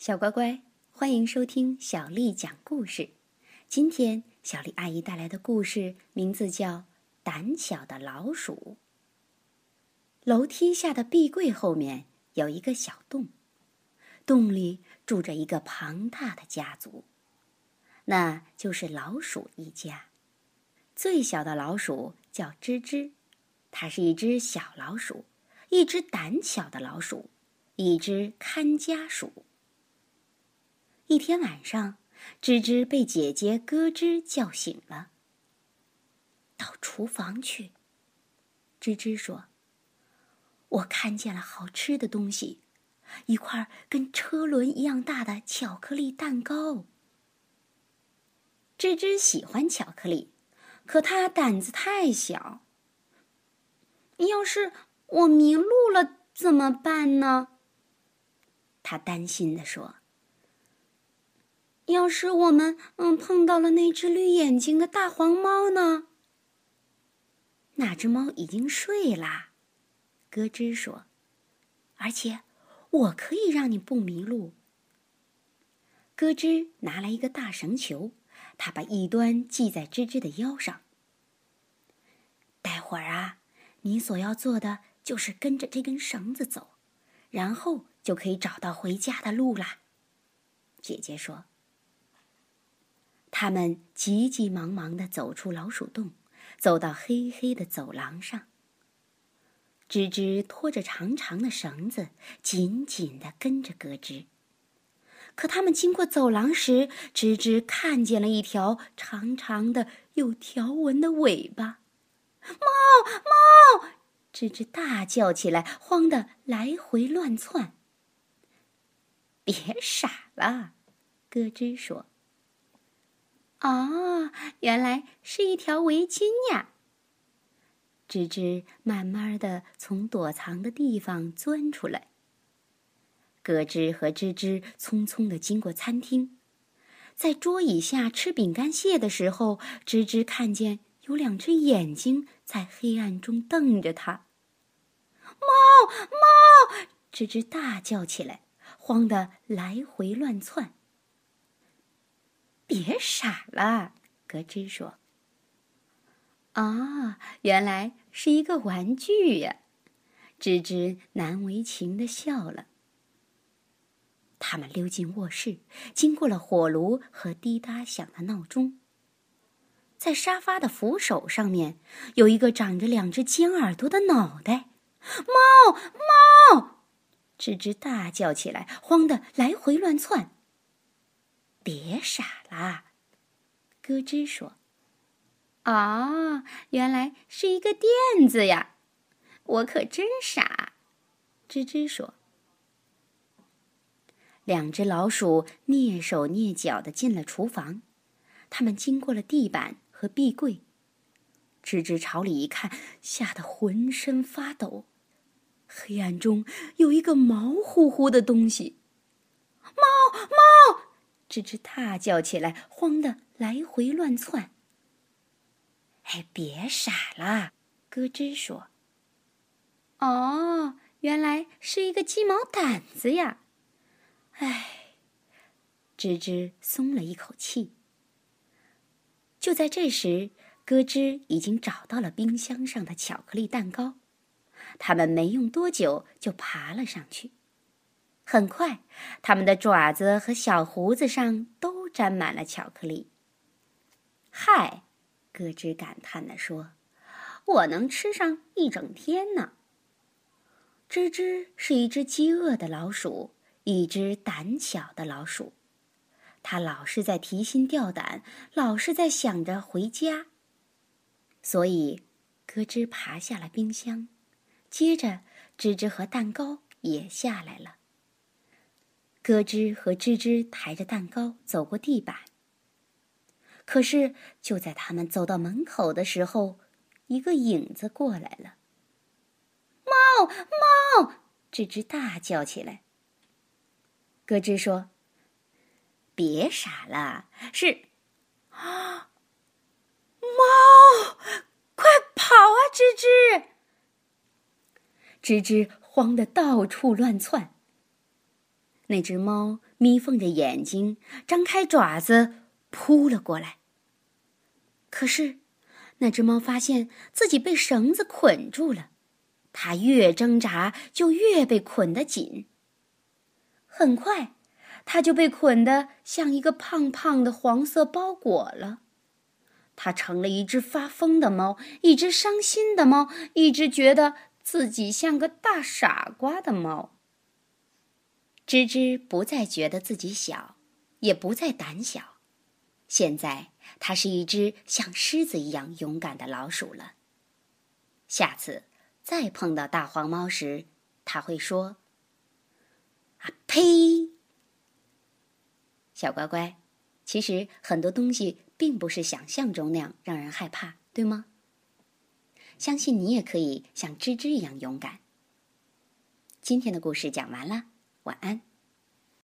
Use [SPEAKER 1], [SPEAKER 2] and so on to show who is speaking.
[SPEAKER 1] 小乖乖，欢迎收听小丽讲故事。今天小丽阿姨带来的故事名字叫《胆小的老鼠》。楼梯下的壁柜后面有一个小洞，洞里住着一个庞大的家族，那就是老鼠一家。最小的老鼠叫吱吱，它是一只小老鼠，一只胆小的老鼠，一只看家鼠。一天晚上，吱吱被姐姐咯吱叫醒了。到厨房去，吱吱说：“我看见了好吃的东西，一块跟车轮一样大的巧克力蛋糕。”吱吱喜欢巧克力，可他胆子太小。要是我迷路了怎么办呢？他担心地说。要是我们嗯碰到了那只绿眼睛的大黄猫呢？那只猫已经睡啦，咯吱说，而且我可以让你不迷路。咯吱拿来一个大绳球，他把一端系在吱吱的腰上。待会儿啊，你所要做的就是跟着这根绳子走，然后就可以找到回家的路啦。姐姐说。他们急急忙忙地走出老鼠洞，走到黑黑的走廊上。吱吱拖着长长的绳子，紧紧地跟着咯吱。可他们经过走廊时，吱吱看见了一条长长的、有条纹的尾巴。猫猫！吱吱大叫起来，慌得来回乱窜。别傻了，咯吱说。哦，原来是一条围巾呀！吱吱慢慢的从躲藏的地方钻出来。咯吱和吱吱匆匆的经过餐厅，在桌椅下吃饼干屑的时候，吱吱看见有两只眼睛在黑暗中瞪着它。猫猫！吱吱大叫起来，慌得来回乱窜。别傻了，咯吱说。啊，原来是一个玩具呀！吱吱难为情的笑了。他们溜进卧室，经过了火炉和滴答响的闹钟。在沙发的扶手上面，有一个长着两只尖耳朵的脑袋。猫猫！吱吱大叫起来，慌得来回乱窜。别傻啦，咯吱说：“哦，原来是一个垫子呀！我可真傻。”吱吱说。两只老鼠蹑手蹑脚的进了厨房，他们经过了地板和壁柜。吱吱朝里一看，吓得浑身发抖。黑暗中有一个毛乎乎的东西。猫猫！吱吱大叫起来，慌得来回乱窜。哎，别傻了，咯吱说。哦，原来是一个鸡毛掸子呀！哎，吱吱松了一口气。就在这时，咯吱已经找到了冰箱上的巧克力蛋糕，他们没用多久就爬了上去。很快，他们的爪子和小胡子上都沾满了巧克力。嗨，咯吱感叹地说：“我能吃上一整天呢。”吱吱是一只饥饿的老鼠，一只胆小的老鼠，它老是在提心吊胆，老是在想着回家。所以，咯吱爬下了冰箱，接着，吱吱和蛋糕也下来了。咯吱和吱吱抬着蛋糕走过地板。可是就在他们走到门口的时候，一个影子过来了。猫猫！吱吱大叫起来。咯吱说：“别傻了，是啊，猫！快跑啊，吱吱！”吱吱慌得到处乱窜。那只猫眯缝着眼睛，张开爪子扑了过来。可是，那只猫发现自己被绳子捆住了，它越挣扎就越被捆得紧。很快，它就被捆得像一个胖胖的黄色包裹了。它成了一只发疯的猫，一只伤心的猫，一只觉得自己像个大傻瓜的猫。吱吱不再觉得自己小，也不再胆小，现在它是一只像狮子一样勇敢的老鼠了。下次再碰到大黄猫时，它会说：“啊呸！”小乖乖，其实很多东西并不是想象中那样让人害怕，对吗？相信你也可以像吱吱一样勇敢。今天的故事讲完了。晚安。